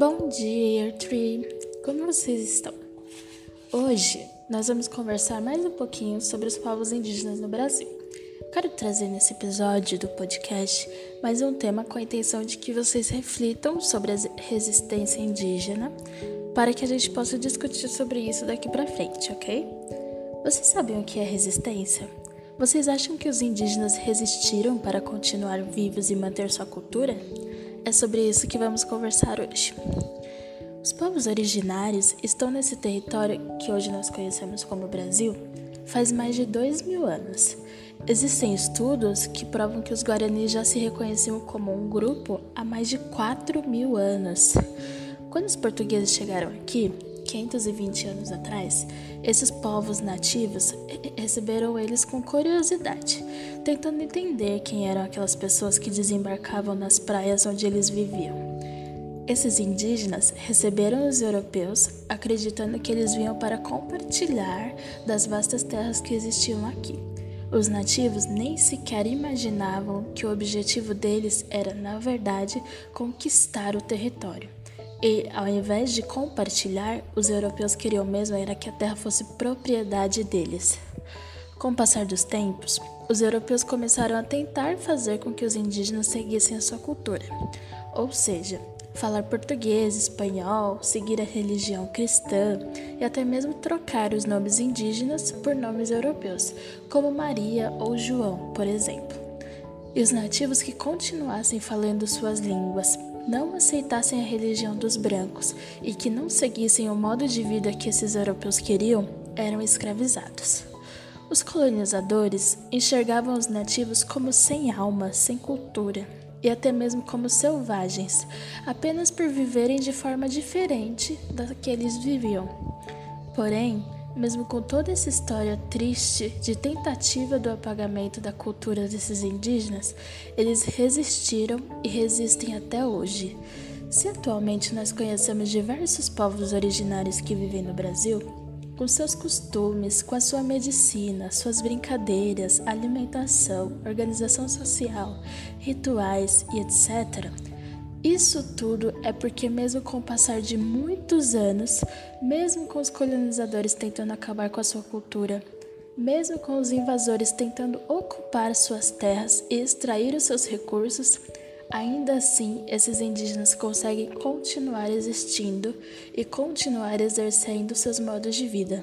Bom dia, Year Tree! Como vocês estão? Hoje nós vamos conversar mais um pouquinho sobre os povos indígenas no Brasil. Quero trazer nesse episódio do podcast mais um tema com a intenção de que vocês reflitam sobre a resistência indígena para que a gente possa discutir sobre isso daqui para frente, ok? Vocês sabem o que é resistência? Vocês acham que os indígenas resistiram para continuar vivos e manter sua cultura? É sobre isso que vamos conversar hoje. Os povos originários estão nesse território que hoje nós conhecemos como Brasil faz mais de dois mil anos. Existem estudos que provam que os Guaranis já se reconheciam como um grupo há mais de 4 mil anos. Quando os portugueses chegaram aqui, 520 anos atrás, esses povos nativos receberam eles com curiosidade, tentando entender quem eram aquelas pessoas que desembarcavam nas praias onde eles viviam. Esses indígenas receberam os europeus acreditando que eles vinham para compartilhar das vastas terras que existiam aqui. Os nativos nem sequer imaginavam que o objetivo deles era, na verdade, conquistar o território. E, ao invés de compartilhar, os europeus queriam mesmo era que a terra fosse propriedade deles. Com o passar dos tempos, os europeus começaram a tentar fazer com que os indígenas seguissem a sua cultura, ou seja, falar português, espanhol, seguir a religião cristã e até mesmo trocar os nomes indígenas por nomes europeus, como Maria ou João, por exemplo. E os nativos que continuassem falando suas línguas, não aceitassem a religião dos brancos e que não seguissem o modo de vida que esses europeus queriam, eram escravizados. Os colonizadores enxergavam os nativos como sem alma, sem cultura e até mesmo como selvagens, apenas por viverem de forma diferente da que eles viviam. Porém, mesmo com toda essa história triste de tentativa do apagamento da cultura desses indígenas, eles resistiram e resistem até hoje. Se atualmente nós conhecemos diversos povos originários que vivem no Brasil, com seus costumes, com a sua medicina, suas brincadeiras, alimentação, organização social, rituais e etc., isso tudo é porque, mesmo com o passar de muitos anos, mesmo com os colonizadores tentando acabar com a sua cultura, mesmo com os invasores tentando ocupar suas terras e extrair os seus recursos, ainda assim esses indígenas conseguem continuar existindo e continuar exercendo seus modos de vida.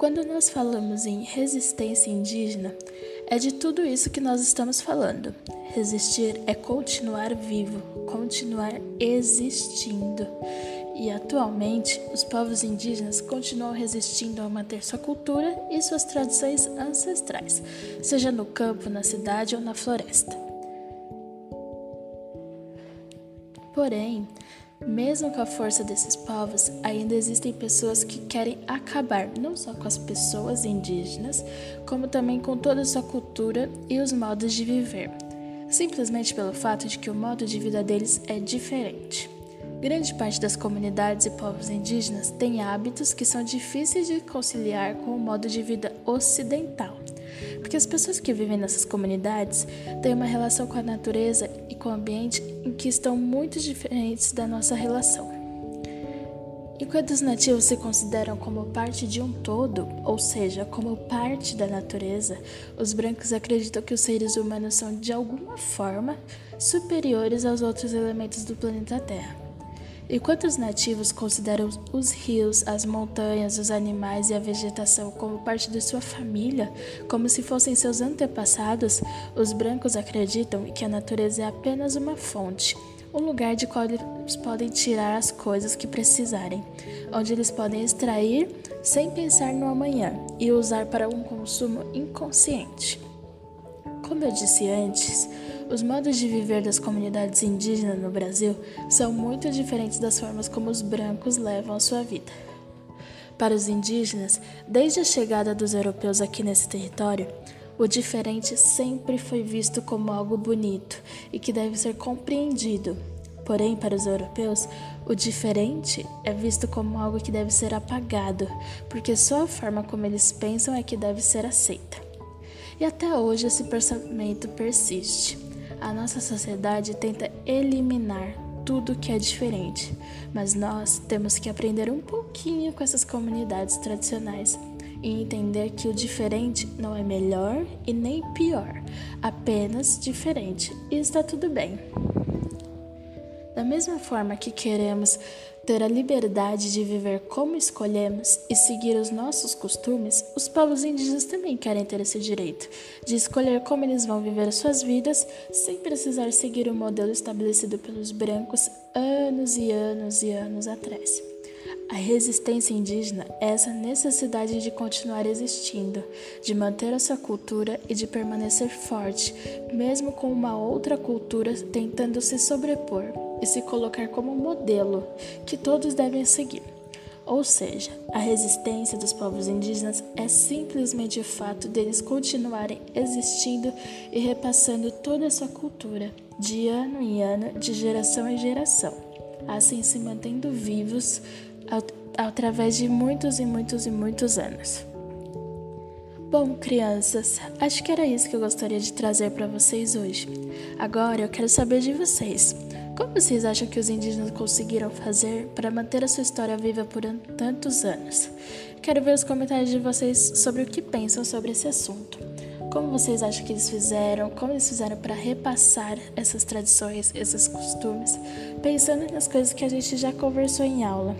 Quando nós falamos em resistência indígena, é de tudo isso que nós estamos falando. Resistir é continuar vivo, continuar existindo. E atualmente, os povos indígenas continuam resistindo a manter sua cultura e suas tradições ancestrais, seja no campo, na cidade ou na floresta. Porém, mesmo com a força desses povos, ainda existem pessoas que querem acabar não só com as pessoas indígenas, como também com toda a sua cultura e os modos de viver, simplesmente pelo fato de que o modo de vida deles é diferente. Grande parte das comunidades e povos indígenas têm hábitos que são difíceis de conciliar com o modo de vida ocidental, porque as pessoas que vivem nessas comunidades têm uma relação com a natureza e com o ambiente em que estão muito diferentes da nossa relação. Enquanto os nativos se consideram como parte de um todo, ou seja, como parte da natureza, os brancos acreditam que os seres humanos são de alguma forma superiores aos outros elementos do planeta Terra. Enquanto os nativos consideram os rios, as montanhas, os animais e a vegetação como parte de sua família, como se fossem seus antepassados, os brancos acreditam que a natureza é apenas uma fonte, um lugar de qual eles podem tirar as coisas que precisarem, onde eles podem extrair sem pensar no amanhã e usar para um consumo inconsciente. Como eu disse antes, os modos de viver das comunidades indígenas no Brasil são muito diferentes das formas como os brancos levam a sua vida. Para os indígenas, desde a chegada dos europeus aqui nesse território, o diferente sempre foi visto como algo bonito e que deve ser compreendido. Porém, para os europeus, o diferente é visto como algo que deve ser apagado, porque só a forma como eles pensam é que deve ser aceita. E até hoje esse pensamento persiste a nossa sociedade tenta eliminar tudo que é diferente, mas nós temos que aprender um pouquinho com essas comunidades tradicionais e entender que o diferente não é melhor e nem pior, apenas diferente e está tudo bem. Da mesma forma que queremos ter a liberdade de viver como escolhemos e seguir os nossos costumes, os povos indígenas também querem ter esse direito de escolher como eles vão viver suas vidas sem precisar seguir o modelo estabelecido pelos brancos anos e anos e anos atrás. A resistência indígena é essa necessidade de continuar existindo, de manter a sua cultura e de permanecer forte, mesmo com uma outra cultura tentando se sobrepor e se colocar como modelo que todos devem seguir. Ou seja, a resistência dos povos indígenas é simplesmente o fato deles continuarem existindo e repassando toda a sua cultura, de ano em ano, de geração em geração, assim se mantendo vivos através de muitos e muitos e muitos anos. Bom, crianças, acho que era isso que eu gostaria de trazer para vocês hoje. Agora eu quero saber de vocês. Como vocês acham que os indígenas conseguiram fazer para manter a sua história viva por tantos anos? Quero ver os comentários de vocês sobre o que pensam sobre esse assunto. Como vocês acham que eles fizeram? Como eles fizeram para repassar essas tradições, esses costumes, pensando nas coisas que a gente já conversou em aula?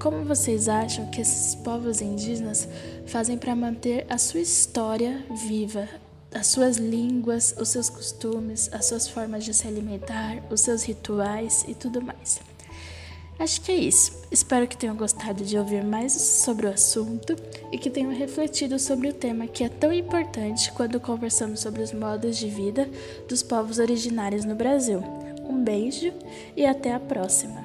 Como vocês acham que esses povos indígenas fazem para manter a sua história viva, as suas línguas, os seus costumes, as suas formas de se alimentar, os seus rituais e tudo mais? Acho que é isso. Espero que tenham gostado de ouvir mais sobre o assunto e que tenham refletido sobre o tema que é tão importante quando conversamos sobre os modos de vida dos povos originários no Brasil. Um beijo e até a próxima!